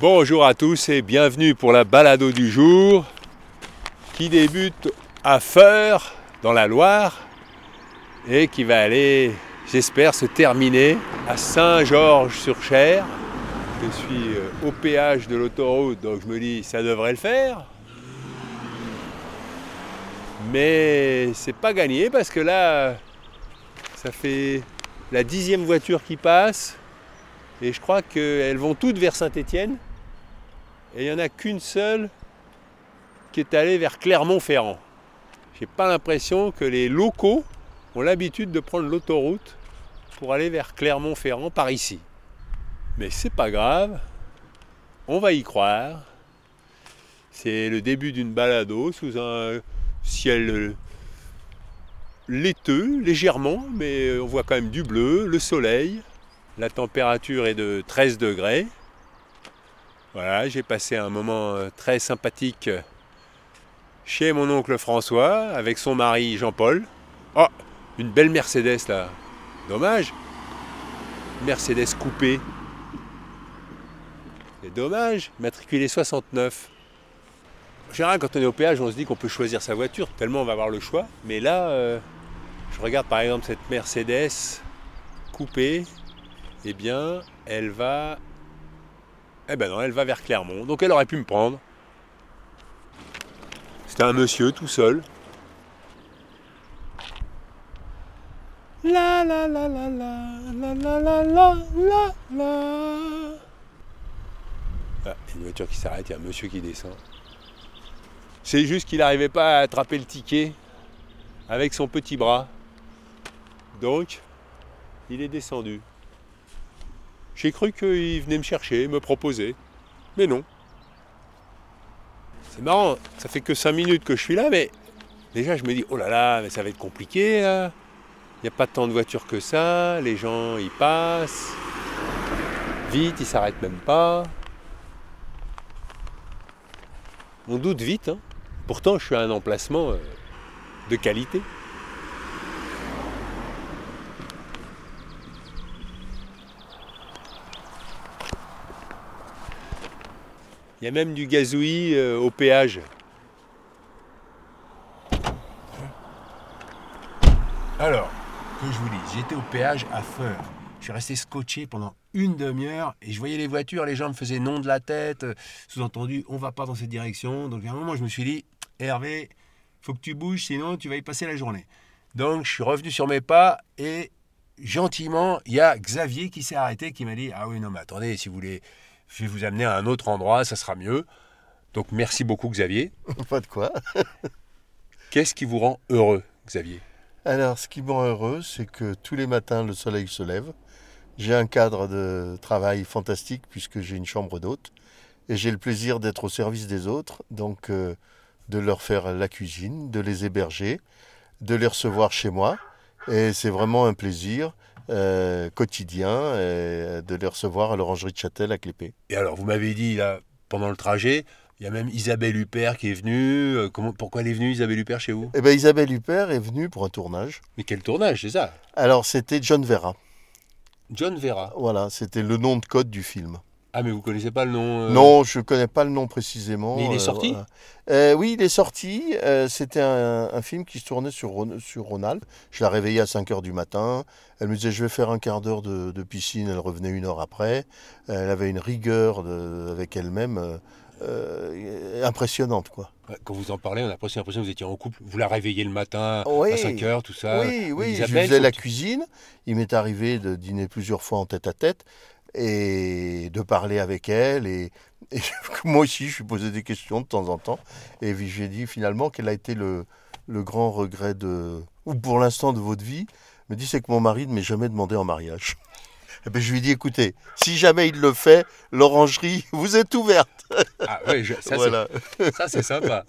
Bonjour à tous et bienvenue pour la balado du jour qui débute à Feur dans la Loire et qui va aller, j'espère, se terminer à Saint-Georges-sur-Cher. Je suis euh, au péage de l'autoroute, donc je me dis ça devrait le faire. Mais c'est pas gagné parce que là, ça fait la dixième voiture qui passe et je crois qu'elles vont toutes vers Saint-Étienne. Et il n'y en a qu'une seule qui est allée vers Clermont-Ferrand. J'ai pas l'impression que les locaux ont l'habitude de prendre l'autoroute pour aller vers Clermont-Ferrand par ici. Mais c'est pas grave, on va y croire. C'est le début d'une balado sous un ciel laiteux, légèrement, mais on voit quand même du bleu, le soleil. La température est de 13 degrés. Voilà, j'ai passé un moment euh, très sympathique chez mon oncle François avec son mari Jean-Paul. Oh, une belle Mercedes là. Dommage. Mercedes coupée. C'est dommage. Matriculé 69. En général, quand on est au péage, on se dit qu'on peut choisir sa voiture, tellement on va avoir le choix. Mais là, euh, je regarde par exemple cette Mercedes coupée. Eh bien, elle va. Eh ben non, elle va vers Clermont. Donc elle aurait pu me prendre. C'était un monsieur tout seul. La la la la la la la la la la. Ah, une voiture qui s'arrête, il y a un monsieur qui descend. C'est juste qu'il n'arrivait pas à attraper le ticket avec son petit bras. Donc, il est descendu. J'ai cru qu'il venait me chercher, me proposer. Mais non. C'est marrant, ça fait que 5 minutes que je suis là, mais déjà je me dis, oh là là, mais ça va être compliqué. Il n'y a pas tant de voitures que ça, les gens ils passent. Vite, ils s'arrêtent même pas. On doute vite, hein. pourtant je suis à un emplacement euh, de qualité. Il y a même du gazouillis euh, au péage. Alors, que je vous dis, j'étais au péage à Feur. Je suis resté scotché pendant une demi-heure et je voyais les voitures, les gens me faisaient non de la tête, euh, sous-entendu, on va pas dans cette direction. Donc à un moment, je me suis dit, Hervé, faut que tu bouges, sinon tu vas y passer la journée. Donc je suis revenu sur mes pas et gentiment, il y a Xavier qui s'est arrêté, qui m'a dit, ah oui, non, mais attendez, si vous voulez, je vais vous amener à un autre endroit, ça sera mieux. Donc merci beaucoup Xavier. Pas de quoi. Qu'est-ce qui vous rend heureux, Xavier? Alors, ce qui me rend heureux, c'est que tous les matins, le soleil se lève. J'ai un cadre de travail fantastique puisque j'ai une chambre d'hôte. Et j'ai le plaisir d'être au service des autres, donc euh, de leur faire la cuisine, de les héberger, de les recevoir chez moi. Et c'est vraiment un plaisir euh, quotidien euh, de les recevoir à l'orangerie de Châtel à Clépé. Et alors, vous m'avez dit, là, pendant le trajet, il y a même Isabelle Huppert qui est venue. Euh, comment, pourquoi elle est venue, Isabelle Huppert, chez vous? Eh bien, Isabelle Huppert est venue pour un tournage. Mais quel tournage, c'est ça? Alors, c'était John Vera. John Vera. Voilà, c'était le nom de code du film. Ah, mais vous connaissez pas le nom euh Non, je ne connais pas le nom précisément. Mais il est euh, sorti. Euh, Oui, il est sorti. C'était un, un film qui se tournait sur, sur Ronald. Je la réveillais à 5 heures du matin. Elle me disait Je vais faire un quart d'heure de, de piscine. Elle revenait une heure après. Elle avait une rigueur de- avec elle-même euh, impressionnante. quoi. Quand vous en parlez, on a presque l'impression que vous étiez en couple. Vous la réveillez le matin Oui. à 5 heures, tout ça. oui, oui, je Isabelle, faisais la cuisine. Il m'est arrivé de dîner plusieurs fois en tête à tête et de parler avec elle. Et, et moi aussi, je lui posais des questions de temps en temps. Et puis, j'ai dit finalement quel a été le, le grand regret de, ou pour l'instant de votre vie. Elle me dit c'est que mon mari ne m'ait jamais demandé en mariage. Eh ben, je lui dis, écoutez, si jamais il le fait, l'orangerie, vous êtes ouverte. Ah oui, je- ça, voilà. c'est- sympa.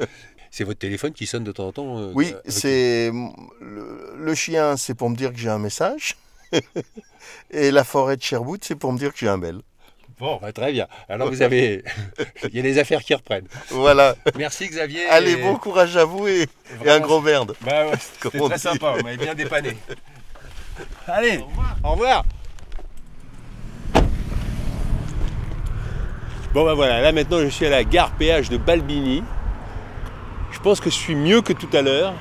C'est votre téléphone qui sonne de temps en temps euh, Oui, c'est le, le chien, c'est pour me dire que j'ai un message. Et la forêt de Sherwood, c'est pour me dire que j'ai un mail. Bon, bah, très bien. Alors vous avez... Il y a des affaires qui reprennent. Voilà. Merci Xavier. Allez, et- bon courage à vous et, et un gros merde. Bah ouais, on très dit. sympa, on m'avait bien dépanné. Allez, au revoir. Bon bah voilà, là maintenant je suis à la gare péage de Balbini. Je pense que je suis mieux que tout à l'heure.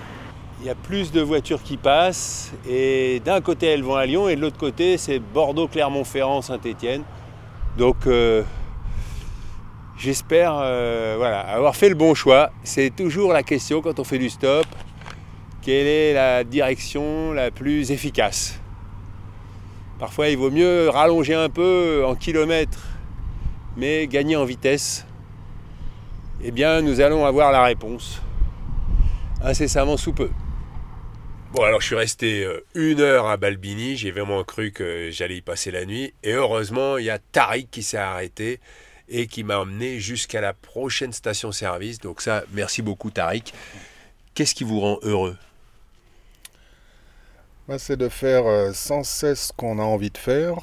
Il y a plus de voitures qui passent et d'un côté elles vont à Lyon et de l'autre côté c'est Bordeaux, Clermont-Ferrand, Saint-Étienne. Donc euh, j'espère euh, avoir fait le bon choix. C'est toujours la question quand on fait du stop. Quelle est la direction la plus efficace? Parfois, il vaut mieux rallonger un peu en kilomètres, mais gagner en vitesse. Eh bien, nous allons avoir la réponse incessamment sous peu. Bon, alors je suis resté euh, une heure à Balbini. J'ai vraiment cru que j'allais y passer la nuit. Et heureusement, il y a Tariq qui s'est arrêté et qui m'a emmené jusqu'à la prochaine station-service. Donc ça, merci beaucoup Tariq. Qu'est-ce qui vous rend heureux? Bah, c'est de faire euh, sans cesse ce qu'on a envie de faire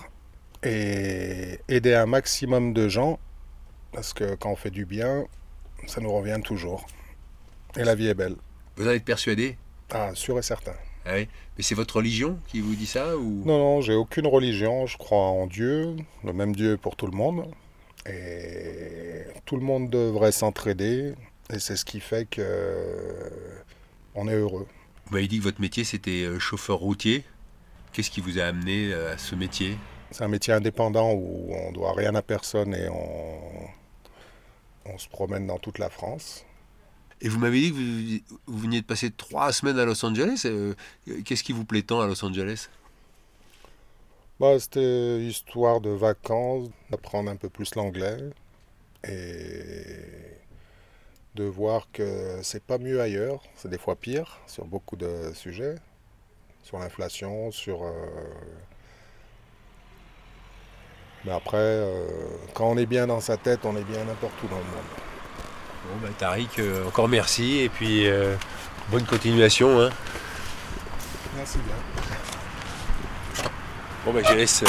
et aider un maximum de gens parce que quand on fait du bien, ça nous revient toujours. Et la vie est belle. Vous en êtes persuadé Ah, sûr et certain. Ah oui Mais c'est votre religion qui vous dit ça ou... Non, non, j'ai aucune religion. Je crois en Dieu, le même Dieu pour tout le monde. Et tout le monde devrait s'entraider. Et c'est ce qui fait que euh, on est heureux. Vous m'avez dit que votre métier c'était euh, chauffeur routier. Qu'est-ce qui vous a amené euh, à ce métier? C'est un métier indépendant où on doit rien à personne et on, on se promène dans toute la France. Et vous m'avez dit que vous, veniez de passer trois semaines à Los Angeles. euh, Qu'est-ce qui vous plaît tant à Los Angeles? Bah, C'était histoire de vacances, d'apprendre un peu plus l'anglais et de voir que c'est pas mieux ailleurs, c'est des fois pire sur beaucoup de sujets, sur l'inflation, sur... euh, Mais après, euh, quand on est bien dans sa tête, on est bien n'importe où dans le monde. Bon, bah, Tariq, euh, encore merci et puis euh, bonne continuation. hein. Merci bien. Bon, bah, je laisse euh,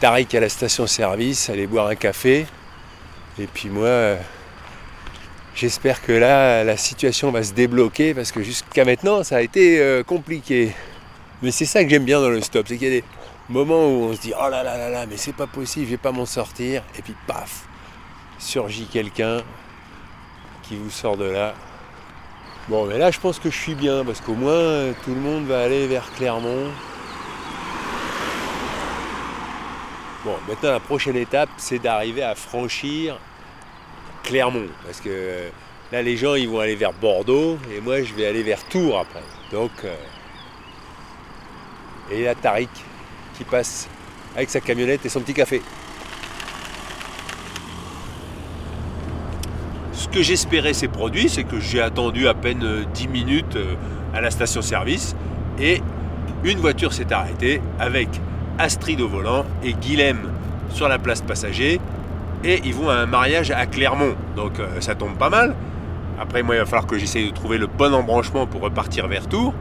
Tariq à la station-service, aller boire un café. Et puis moi, j'espère que là, la situation va se débloquer parce que jusqu'à maintenant, ça a été compliqué. Mais c'est ça que j'aime bien dans le stop, c'est qu'il y a des moments où on se dit oh là là là là, mais c'est pas possible, je vais pas m'en sortir. Et puis paf, surgit quelqu'un vous sort de là. Bon, mais là, je pense que je suis bien parce qu'au moins, euh, tout le monde va aller vers Clermont. Bon, maintenant la prochaine étape, c'est d'arriver à franchir Clermont. Parce que euh, là, les gens, ils vont aller vers Bordeaux et moi, je vais aller vers Tours après. Donc, euh, et a Tariq qui passe avec sa camionnette et son petit café. Que j'espérais s'est produit, c'est que j'ai attendu à peine euh, 10 minutes euh, à la station-service et une voiture s'est arrêtée avec Astrid au volant et Guilhem sur la place passager. Et ils vont à un mariage à Clermont. Donc euh, ça tombe pas mal. Après, moi, il va falloir que j'essaye de trouver le bon embranchement pour repartir vers Tours.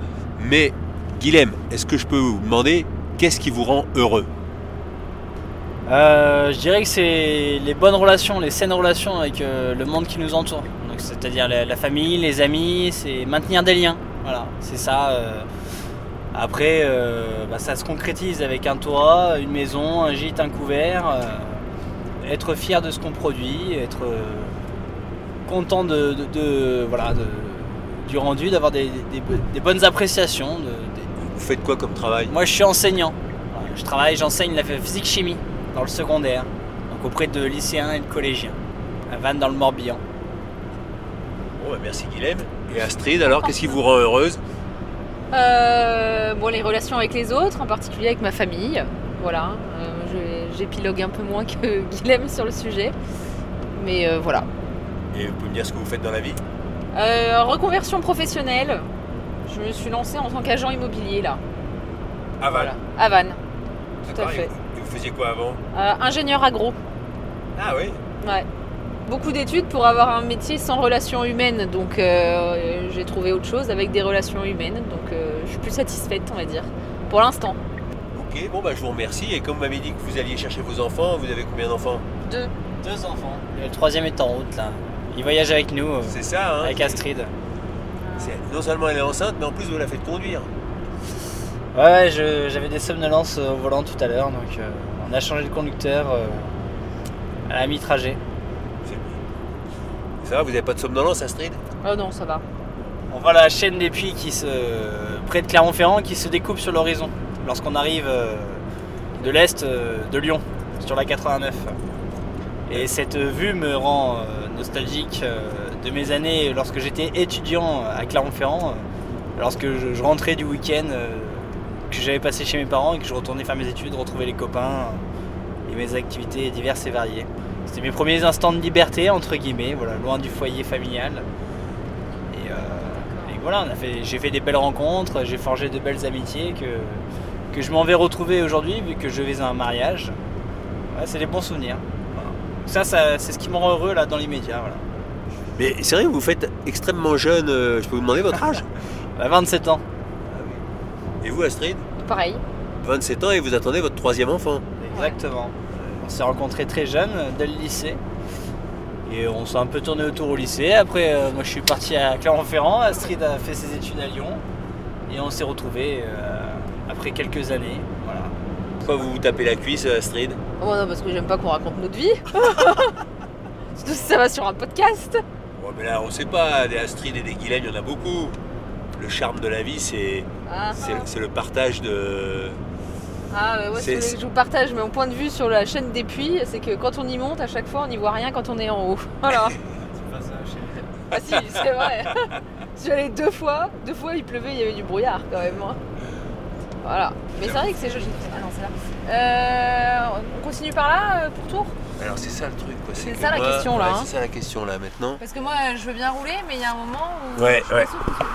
Mais Guilhem, est-ce que je peux vous demander qu'est-ce qui vous rend heureux? Euh, je dirais que c'est les bonnes relations, les saines relations avec euh, le monde qui nous entoure. Donc, C'est-à-dire la, la famille, les amis, c'est maintenir des liens. Voilà, c'est ça. euh. Après, bah, ça se concrétise avec un toit, une maison, un gîte, un couvert. être fier de ce qu'on produit, être content de, de- de- voilà, de- du rendu, d'avoir des, des- des bonnes appréciations. de- des- Vous faites quoi comme travail? Moi, je suis enseignant. Je travaille, j'enseigne la physique-chimie dans le secondaire, donc auprès de lycéens et de collégiens, à Vannes dans le Morbihan. Bon, bah, merci Guilhem. Et Astrid, alors, qu'est-ce qui vous rend heureuse? Euh, bon, les relations avec les autres, en particulier avec ma famille. Voilà, euh, j'épilogue un peu moins que Guilhem sur le sujet. Mais euh, voilà. Et vous pouvez me dire ce que vous faites dans la vie? Euh, reconversion professionnelle. Je me suis lancée en tant qu'agent immobilier là. Ah Voilà. À Vannes. Tout à fait. vous- et vous faisiez quoi avant Euh, ingénieur agro. Ah oui Ouais. Beaucoup d'études pour avoir un métier sans relations humaines. Donc euh, j'ai trouvé autre chose avec des relations humaines. Donc euh, je suis plus satisfaite, on va dire. Pour l'instant. Ok, bon bah je vous remercie. Et comme vous m'avez dit que vous alliez chercher vos enfants, vous avez combien d'enfants Deux. Deux enfants. Le troisième est en route là. Il voyage avec nous, C'est ça, hein avec Astrid. Non seulement elle est enceinte, mais en plus vous la faites conduire. Ouais, ouais, je- j'avais des somnolences au volant tout à l'heure, donc euh, on a changé de conducteur euh, à la mi-trajet. Ça va, vous n'avez pas de somnolence, Astrid? Oh non, ça va. On voit la chaîne des puits qui se, près de Clermont-Ferrand qui se découpe sur l'horizon lorsqu'on arrive euh, de l'est euh, de Lyon, sur la 89. Et cette vue me rend euh, nostalgique euh, de mes années lorsque j'étais étudiant à Clermont-Ferrand, euh, lorsque je, rentrais du week-end euh, que j'avais passé chez mes parents et que je retournais faire mes études, retrouver les copains euh, et mes activités diverses et variées. C'était mes premiers instants de liberté, entre guillemets, voilà, loin du foyer familial. Et, euh, et voilà, j'ai fait des belles rencontres, j'ai forgé de belles amitiés que, que je m'en vais retrouver aujourd'hui vu que je vais à un mariage. Ouais, c'est des bons souvenirs. Voilà. Ça, ça- c'est ce qui me rend heureux là dans l'immédiat. Voilà. Mais c'est vrai, vous faites extrêmement jeune. euh, Je peux vous demander votre âge? À 27 ans. Et vous, Astrid? Pareil. 27 ans et vous attendez votre troisième enfant. Exactement. On s'est rencontrés très jeunes, euh, dès le lycée. Et on s'est un peu tourné autour au lycée. Après, euh, moi je suis parti à Clermont-Ferrand. Astrid a fait ses études à Lyon. Et on s'est retrouvés euh, après quelques années. Voilà. Pourquoi vous vous tapez la cuisse, Astrid? Oh non, parce que j'aime pas qu'on raconte notre vie. Surtout si ça va sur un podcast. Ouais, mais là, on sait pas. Des Astrid et des Guylaine, il y en a beaucoup. Le charme de la vie, c'est Ah, c'est- le partage de. ah bah ouais, que je vous partage mon point de vue sur la chaîne des puits, c'est que quand on y monte, à chaque fois, on n'y voit rien quand on est en haut. Voilà. Ah si, c'est vrai. Je suis allée deux fois, deux fois il pleuvait, il y avait du brouillard quand même. hein. Voilà. Mais c'est vrai que c'est joli. Ah non, c'est là. Euh, on continue par là euh, pour tour Alors, c'est ça le truc, quoi. C'est ça la moi- question, là, ouais, hein. C'est ça la question, là, maintenant. Parce que moi, je veux bien rouler, mais il y a un moment où. Ouais, je suis ouais que ce soit possible.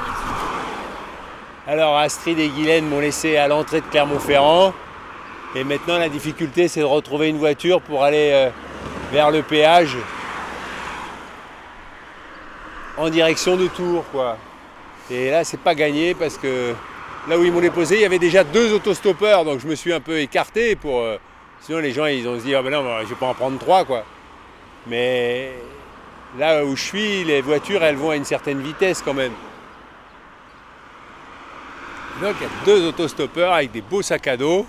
Alors, Astrid et Guylaine m'ont laissé à l'entrée de Clermont-Ferrand. Et maintenant, la difficulté, c'est de retrouver une voiture pour aller euh, vers le péage en direction de Tours, quoi. Et là, c'est pas gagné parce que là où ils m'ont déposé, il y avait déjà deux autostoppeurs, donc je me suis un peu écarté pour. euh, sinon, les gens, ils ont dit, ah ben non, je vais pas en prendre trois, quoi. Mais là où je suis, les voitures, elles vont à une certaine vitesse quand même. Donc il y a deux autostoppeurs avec des beaux sacs à dos.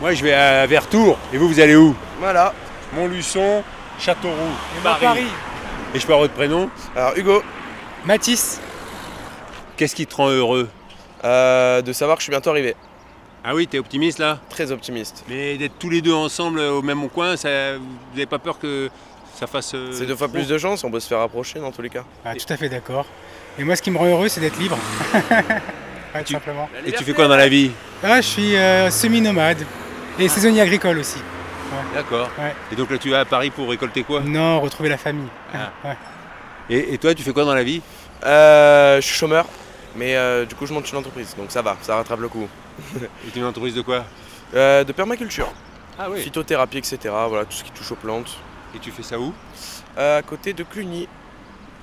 Moi je vais à vers Tours. Et vous, vous allez où? Voilà. Montluçon, Châteauroux. Et moi, Paris. Et je peux avoir votre prénom? Alors Hugo, Mathis, Qu'est-ce qui te rend heureux? Euh, de savoir que je suis bientôt arrivé. Ah oui, t'es optimiste là? Très optimiste. Mais d'être tous les deux ensemble au même coin, ça, vous n'avez pas peur que ça fasse. euh, C'est deux fois trop plus de chance, on peut se faire approcher dans tous les cas. Ah, tout à fait d'accord. Et moi, ce qui me rend heureux, c'est d'être libre. Ouais, tout simplement. Et tu fais quoi dans la vie? Ah, je suis euh, semi-nomade et saisonnier agricole aussi. D'accord. Ouais. Et donc là tu vas à Paris pour récolter quoi? Non, retrouver la famille. Ah. Ouais. et, et toi tu fais quoi dans la vie? Euh, je suis chômeur, mais euh, du coup je monte une entreprise, donc ça va, ça rattrape le coup. Et tu es une entreprise de quoi? Euh, de permaculture, Ah oui. phytothérapie, etc. Voilà, tout ce qui touche aux plantes. Et tu fais ça où? Euh, à côté de Cluny,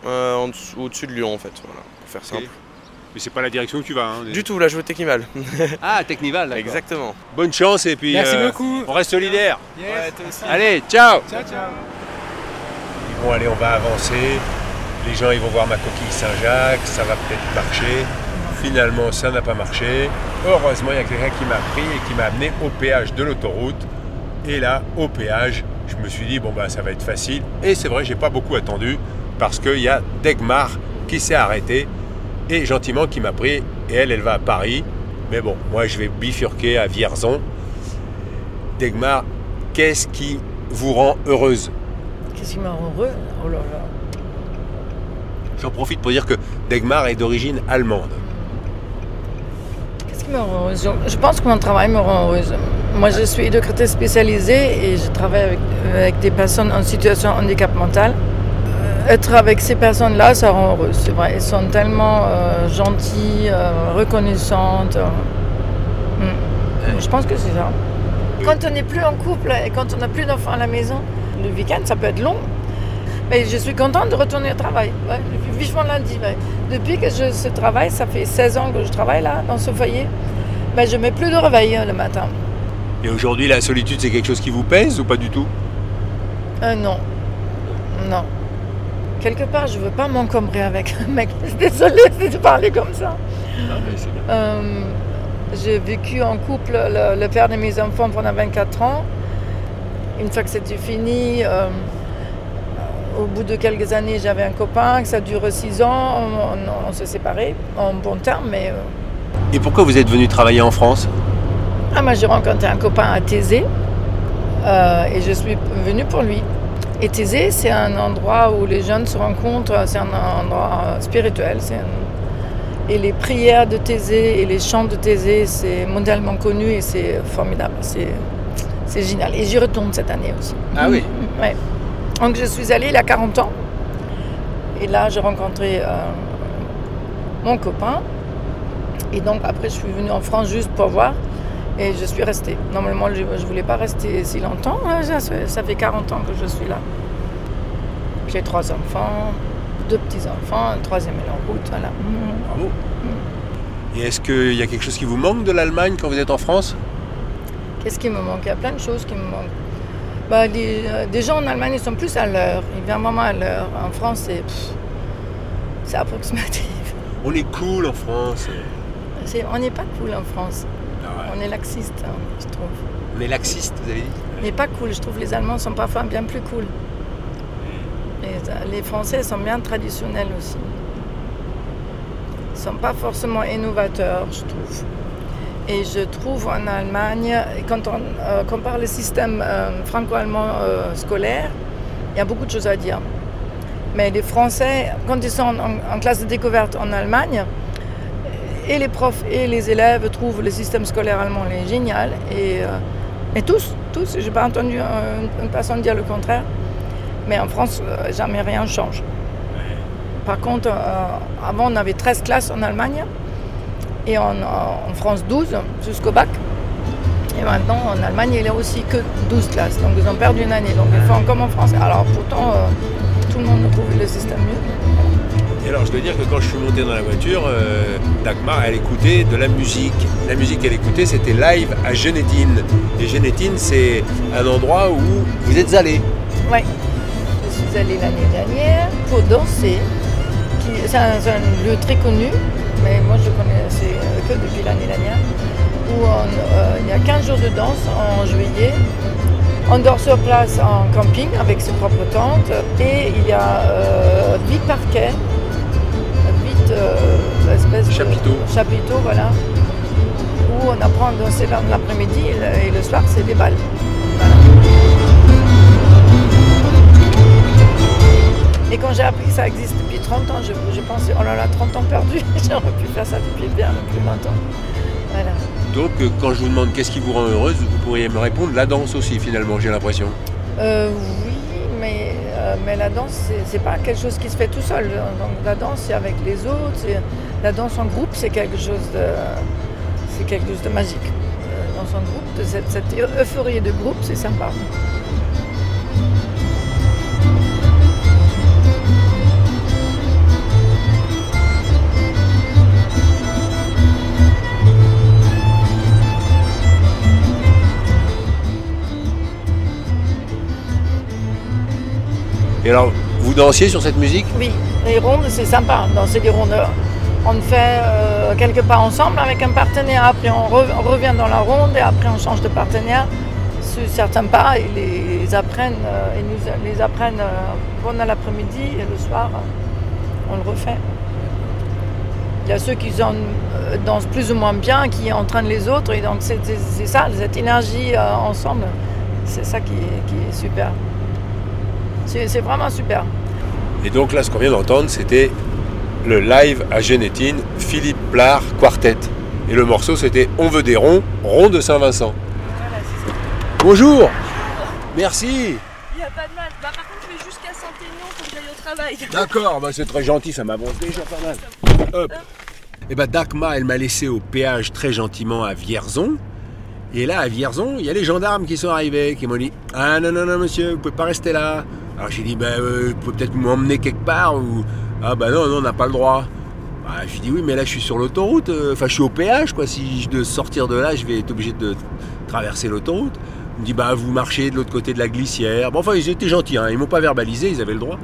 euh, au-dessus de Lyon en fait, voilà, pour faire simple. Mais c'est pas la direction où tu vas. Hein, Du tout, là je veux Technival. Ah, Technival, d'accord. Exactement. Bonne chance et puis Merci euh, beaucoup. on reste solidaires. Yes. Allez, ciao Ciao, ciao. Bon, allez, on va avancer. Les gens, ils vont voir ma coquille Saint-Jacques. Ça va peut-être marcher. Finalement, ça n'a pas marché. Heureusement, il y a quelqu'un qui m'a pris et qui m'a amené au péage de l'autoroute. Et là, au péage, je me suis dit, bon, bah, ça va être facile. Et c'est vrai, j'ai pas beaucoup attendu parce qu'il y a Degmar qui s'est arrêté et gentiment qui m'a pris. Et elle, elle va à Paris. Mais bon, moi, je vais bifurquer à Vierzon. Degmar, qu'est-ce qui vous rend heureuse? Qu'est-ce qui me rend heureux? Oh là là. J'en profite pour dire que Degmar est d'origine allemande. Qu'est-ce qui me rend heureuse? Je- Je pense que mon travail me rend heureuse. Moi, je suis éducatrice spécialisée et je travaille avec, avec des personnes en situation de handicap mental. Être avec ces personnes-là, ça rend heureuse, c'est vrai. Elles sont tellement euh, gentilles, euh, reconnaissantes. euh. Mm. Je pense que c'est ça. Quand on n'est plus en couple et quand on n'a plus d'enfants à la maison, le week-end, ça peut être long. Mais je suis contente de retourner au travail. Ouais, vivement lundi. Ouais. Depuis que je ce travail, ça fait 16 ans que je travaille là, dans ce foyer, ben, je mets plus de réveil hein, le matin. Et aujourd'hui, la solitude, c'est quelque chose qui vous pèse ou pas du tout? Euh, non. Non. Quelque part, je veux pas m'encombrer avec un mec. Désolée de parler comme ça. Euh, j'ai vécu en couple le, le père de mes enfants pendant 24 ans. Une fois que c'était fini, euh, au bout de quelques années, j'avais un copain, que ça dure 6 ans, on, on- on s'est séparés en bon terme, mais... euh, Et pourquoi vous êtes venu travailler en France? Ah, moi j'ai rencontré un copain à Thésée euh, et je suis venue pour lui. Et Thésée, c'est un endroit où les jeunes se rencontrent, c'est un endroit spirituel. c'est un- Et les prières de Thésée et les chants de Thésée, c'est mondialement connu et c'est formidable. C'est c'est génial. Et j'y retourne cette année aussi. Ah oui Ouais. Donc je suis allée il y a 40 ans. Et là, j'ai rencontré euh, mon copain. Et donc après, je suis venue en France juste pour voir. Et je suis restée. Normalement, je ne voulais pas rester si longtemps. hein, Ça, fait 40 ans que je suis là. J'ai trois enfants, deux petits-enfants, un troisième est en route. Voilà. Bravo. Et est-ce qu'il y a quelque chose qui vous manque de l'Allemagne quand vous êtes en France? Qu'est-ce qui me manque? Il y a plein de choses qui me manquent. Bah, les, euh, des gens en Allemagne, ils sont plus à l'heure. Ils viennent vraiment à l'heure. En France, c'est approximatif. On est cool en France. C'est- on n'est pas cool en France. On est laxiste, hein, je trouve. On est laxiste, vous avez dit n'est pas cool. Je trouve les Allemands sont parfois bien plus cool. Les, euh, les Français sont bien traditionnels aussi. Ils ne sont pas forcément innovateurs, je trouve. Et je trouve en Allemagne, quand on euh, compare le système euh, franco-allemand euh, scolaire, il y a beaucoup de choses à dire. Mais les Français, quand ils sont en, en classe de découverte en Allemagne, et les profs et les élèves trouvent le système scolaire allemand génial. Et, euh, mais tous, tous, je n'ai pas entendu un- une personne dire le contraire. Mais en France, euh, jamais rien change. Par contre, euh, avant, on avait 13 classes en Allemagne et en, France 12 jusqu'au bac. Et maintenant, en Allemagne, il n'y a aussi que 12 classes. Donc, ils ont perdu une année. Donc, ils font comme en France. Alors, pourtant, tout le monde trouve le système mieux. Et alors, je dois dire que quand je suis monté dans la voiture, euh, Dagmar, elle écoutait de la musique. La musique qu'elle écoutait, c'était live à Genétine. Et Genétine, c'est un endroit où vous êtes allé. Oui, je suis allée l'année dernière pour danser. C'est un, lieu très connu, mais moi je connais euh, que depuis l'année dernière. Où euh, il y a 15 jours de danse en juillet. On dort sur place en camping avec ses propres tentes. Et il y a euh, 8 parquets, 8 de chapiteaux, voilà, où on apprend à danser dans l'après-midi et le, et le soir c'est des balles. Et quand j'ai appris que ça existe depuis 30 ans, je, je pensais, oh là là, 30 ans perdus, j'aurais pu faire ça depuis bien plus longtemps. Voilà. Donc, euh, quand je vous demande qu'est-ce qui vous rend heureuse, vous pourriez me répondre la danse aussi, finalement, j'ai l'impression. Euh, oui, mais, euh, mais la danse, c'est- c'est pas quelque chose qui se fait tout seul. Donc la danse, c'est avec les autres. La danse en groupe, c'est quelque chose de, c'est quelque chose de magique. Euh, Danse en groupe, de cette, cette euphorie de groupe, c'est sympa. Et alors, vous dansiez sur cette musique? Oui, les rondes, c'est sympa. Danser des rondes, on fait euh, quelque part ensemble avec un partenaire. Après, on, re- on revient dans la ronde et après, on change de partenaire. Sur certains pas, ils les, apprennent, euh, nous les apprennent euh, pendant l'après-midi et le soir, euh, on le refait. Il y a ceux qui euh, dansent plus ou moins bien, qui entraînent les autres. Et donc, c'est ça, cette énergie ensemble, c'est ça qui, est- qui est super. C'est vraiment super. Et donc là, ce qu'on vient d'entendre, c'était le live à Genétine, Philippe Plard Quartet. Et le morceau, c'était On veut des ronds, rond de Saint-Vincent. Bonjour Merci Il n'y a pas de mal. Bah, par contre, je vais jusqu'à Saint-Aignan pour que j'aille au travail. D'accord, bah c'est très gentil, ça m'avance déjà pas mal. Hop. Et bah Dagmar, elle m'a laissé au péage très gentiment à Vierzon. Et là, à Vierzon, il y a les gendarmes qui sont arrivés, qui m'ont dit Ah non, non, non, monsieur, vous pouvez pas rester là. Alors j'ai dit Ben, euh, vous pouvez peut-être m'emmener quelque part ou Ah bah non, non, on n'a pas le droit. Bah, je dis Oui, mais là, je suis sur l'autoroute, euh, enfin, je suis au péage, quoi. Si je dois sortir de là, je vais être obligé de traverser l'autoroute. Il me dit Bah, vous marchez de l'autre côté de la glissière. Bon, enfin, ils étaient gentils, hein, ils m'ont pas verbalisé, ils avaient le droit.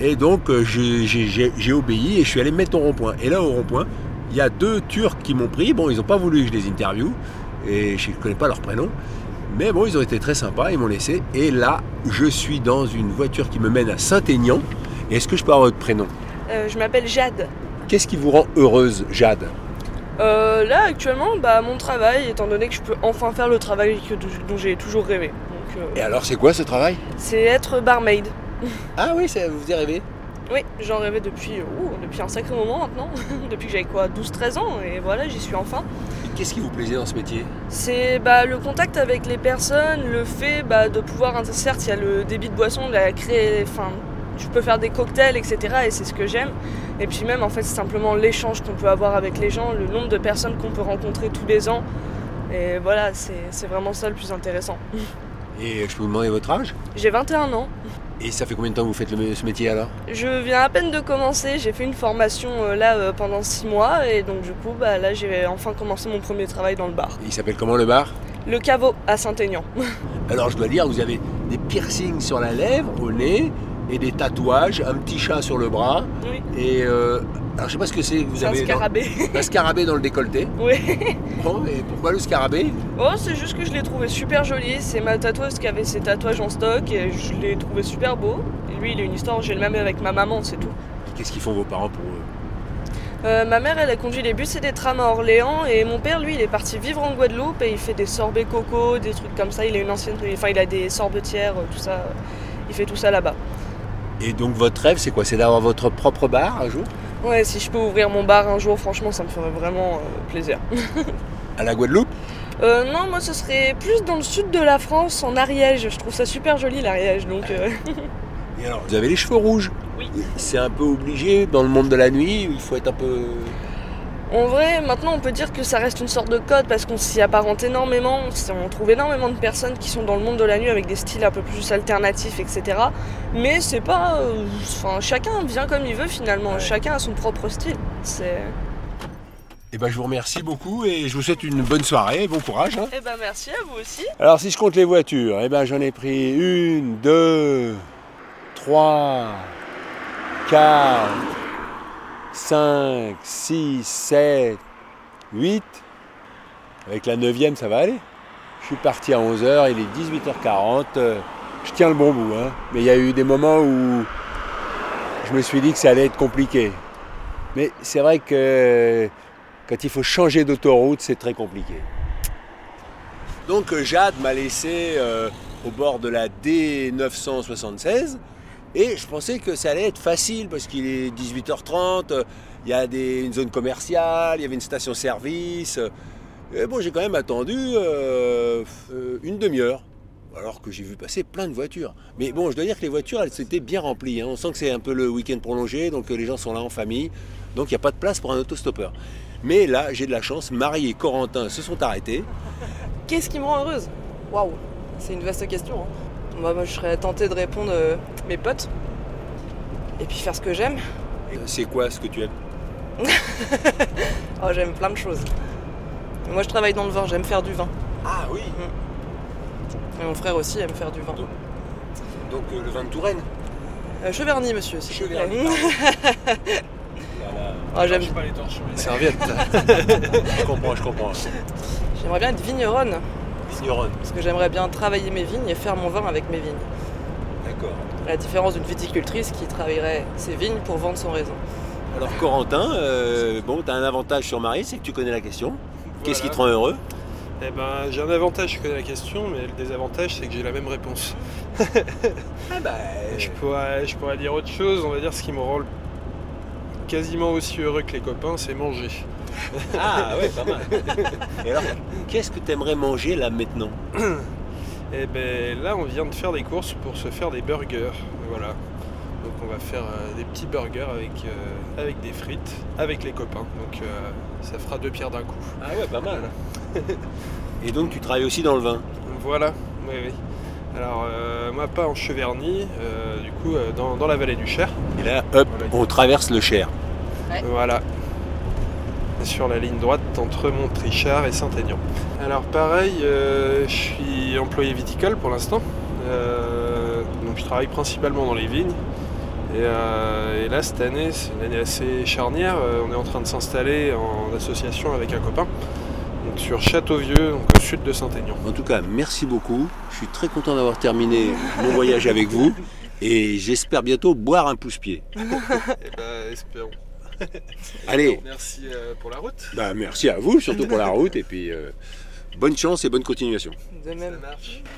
Et donc, euh, j'ai obéi et je suis allé me mettre au rond-point. Et là, au rond-point, il y a deux Turcs qui m'ont pris. Bon, ils n'ont pas voulu que je les interviewe et je ne connais pas leur prénom. Mais bon, ils ont été très sympas, ils m'ont laissé. Et là, je suis dans une voiture qui me mène à Saint-Aignan. Et Est-ce que je peux avoir votre prénom Euh, je m'appelle Jade. Qu'est-ce qui vous rend heureuse, Jade Euh, là, actuellement, bah, mon travail, étant donné que je peux enfin faire le travail que- dont j'ai toujours rêvé. Donc, euh, Et alors, c'est quoi ce travail c'est être barmaid. Ah oui, ça vous avez rêvé Oui, j'en rêvais depuis, ouh, depuis un sacré moment maintenant. depuis que j'avais quoi, 12-13 ans, et voilà, j'y suis enfin. Qu'est-ce qui vous plaisait dans ce métier C'est bah, le contact avec les personnes, le fait bah, de pouvoir, certes, il y a le débit de boisson, la enfin, tu peux faire des cocktails, etc. Et c'est ce que j'aime. Et puis même, en fait, c'est simplement l'échange qu'on peut avoir avec les gens, le nombre de personnes qu'on peut rencontrer tous les ans. Et voilà, c'est vraiment ça le plus intéressant. Et je peux vous demander votre âge? J'ai 21 ans. Et ça fait combien de temps que vous faites le- ce métier alors? Je viens à peine de commencer, j'ai fait une formation euh, là euh, pendant 6 mois et donc du coup bah, là j'ai enfin commencé mon premier travail dans le bar. Il s'appelle comment le bar? Le caveau à Saint-Aignan. Alors je dois dire, vous avez des piercings sur la lèvre, au nez, et des tatouages, un petit chat sur le bras. Oui. Et euh, alors je sais pas ce que c'est que vous C'est un avez. dans- scarabée. Un scarabée dans le décolleté. oui. Bon, et pourquoi le scarabée? Oh, c'est juste que je l'ai trouvé super joli. C'est ma tatoueuse qui avait ses tatouages en stock et je l'ai trouvé super beau. Et lui, il a une histoire, j'ai le même avec ma maman, c'est tout. Qu'est-ce qu'ils font vos parents pour eux? Euh, ma mère, elle a conduit les bus et des trams à Orléans et mon père, lui, il est parti vivre en Guadeloupe et il fait des sorbets coco, des trucs comme ça. Il a une ancienne, enfin, il a des sorbetières, euh, tout ça. Il fait tout ça là-bas. Et donc votre rêve, c'est quoi? C'est d'avoir votre propre bar un jour? Ouais, si je peux ouvrir mon bar un jour, franchement, ça me ferait vraiment euh, plaisir. À la Guadeloupe? Euh, non, moi, ce serait plus dans le sud de la France, en Ariège. Je trouve ça super joli, l'Ariège, donc. euh, Et alors Vous avez les cheveux rouges? Oui. C'est un peu obligé dans le monde de la nuit, il faut être un peu. En vrai, maintenant on peut dire que ça reste une sorte de code parce qu'on s'y apparente énormément. On trouve énormément de personnes qui sont dans le monde de la nuit avec des styles un peu plus alternatifs, etc. Mais c'est pas. euh, Enfin, chacun vient comme il veut finalement. Ouais. Chacun a son propre style. C'est. Eh ben je vous remercie beaucoup et je vous souhaite une bonne soirée, bon courage. hein. Eh ben merci à vous aussi. Alors si je compte les voitures, eh ben j'en ai pris une, deux, trois, quatre, cinq, six, sept, huit. Avec la neuvième, ça va aller. Je suis parti à 11h, il est 18h40. euh, Je tiens le bon bout, hein. mais il y a eu des moments où je me suis dit que ça allait être compliqué. Mais c'est vrai que quand il faut changer d'autoroute, c'est très compliqué. Donc euh, Jade m'a laissé euh, au bord de la D976 et je pensais que ça allait être facile parce qu'il est 18h30, euh, il y a des- une zone commerciale, il y avait une station-service. et bon, j'ai quand même attendu euh, euh, une demi-heure alors que j'ai vu passer plein de voitures. Mais bon, je dois dire que les voitures, elles étaient bien remplies. hein. On sent que c'est un peu le week-end prolongé, donc euh, les gens sont là en famille, donc il n'y a pas de place pour un autostoppeur. Mais là, j'ai de la chance, Marie et Corentin se sont arrêtés. Qu'est-ce qui me rend heureuse? Waouh, c'est une vaste question. hein. Moi, moi, je serais tentée de répondre euh, mes potes. Et puis faire ce que j'aime. C'est quoi ce que tu aimes? Oh, j'aime plein de choses. Moi, je travaille dans le vin, j'aime faire du vin. Ah oui Et mon frère aussi aime faire du vin. Donc euh, le vin de Touraine? Euh, Cheverny, monsieur. Cheverny, Oh, j'aime- pas les je comprends, je comprends. J'aimerais bien être vigneronne. Vigneronne, Parce que j'aimerais bien travailler mes vignes et faire mon vin avec mes vignes. d'accord. À la différence d'une viticultrice qui travaillerait ses vignes pour vendre son raisin. Alors Corentin, euh, bon, tu as un avantage sur Marie, c'est que tu connais la question. Qu'est-ce qui te rend heureux? Eh ben, j'ai un avantage, je connais la question, mais le désavantage, c'est que j'ai la même réponse. Ah bah, Je pourrais, je pourrais dire autre chose, on va dire ce qui me rend quasiment aussi heureux que les copains, c'est manger. Ah ouais, pas mal. Et alors, qu'est-ce que tu aimerais manger là maintenant Et ben là, on vient de faire des courses pour se faire des burgers. Voilà. Donc on va faire euh, des petits burgers avec, euh, avec des frites, avec les copains. Donc euh, ça fera deux pierres d'un coup. Ah ouais, pas mal. Et donc tu travailles aussi dans le vin Voilà, oui, oui. Alors, euh, moi, pas en Cheverny, euh, du coup, euh, dans, dans la vallée du Cher. Et là, hop, on traverse le Cher. Voilà. Sur la ligne droite entre Montrichard et Saint-Aignan. Alors, pareil, euh, je suis employé viticole pour l'instant. Euh, donc, je travaille principalement dans les vignes. Et, euh, et là, cette année, c'est une année assez charnière. On est en train de s'installer en association avec un copain. Donc, sur Châteauvieux, donc au sud de Saint-Aignan. En tout cas, merci beaucoup. Je suis très content d'avoir terminé mon voyage avec vous. Et j'espère bientôt boire un pouce-pied. Eh ben, espérons. Allez, Merci euh, pour la route. bah, merci à vous, surtout pour la route. Et puis, euh, bonne chance et bonne continuation. De même.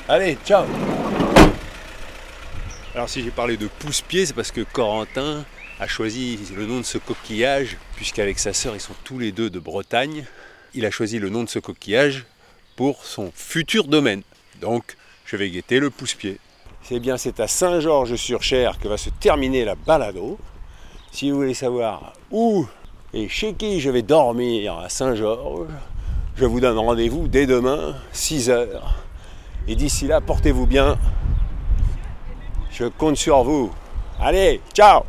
Allez, ciao Alors si j'ai parlé de pouce-pied, c'est parce que Corentin a choisi le nom de ce coquillage, puisqu'avec sa sœur, ils sont tous les deux de Bretagne. Il a choisi le nom de ce coquillage pour son futur domaine. Donc, je vais guetter le pouce-pied. C'est bien, c'est à Saint-Georges-sur-Cher que va se terminer la balado. Si vous voulez savoir où et chez qui je vais dormir à Saint-Georges, je vous donne rendez-vous dès demain, 6h. Et d'ici là, portez-vous bien. Je compte sur vous. Allez, ciao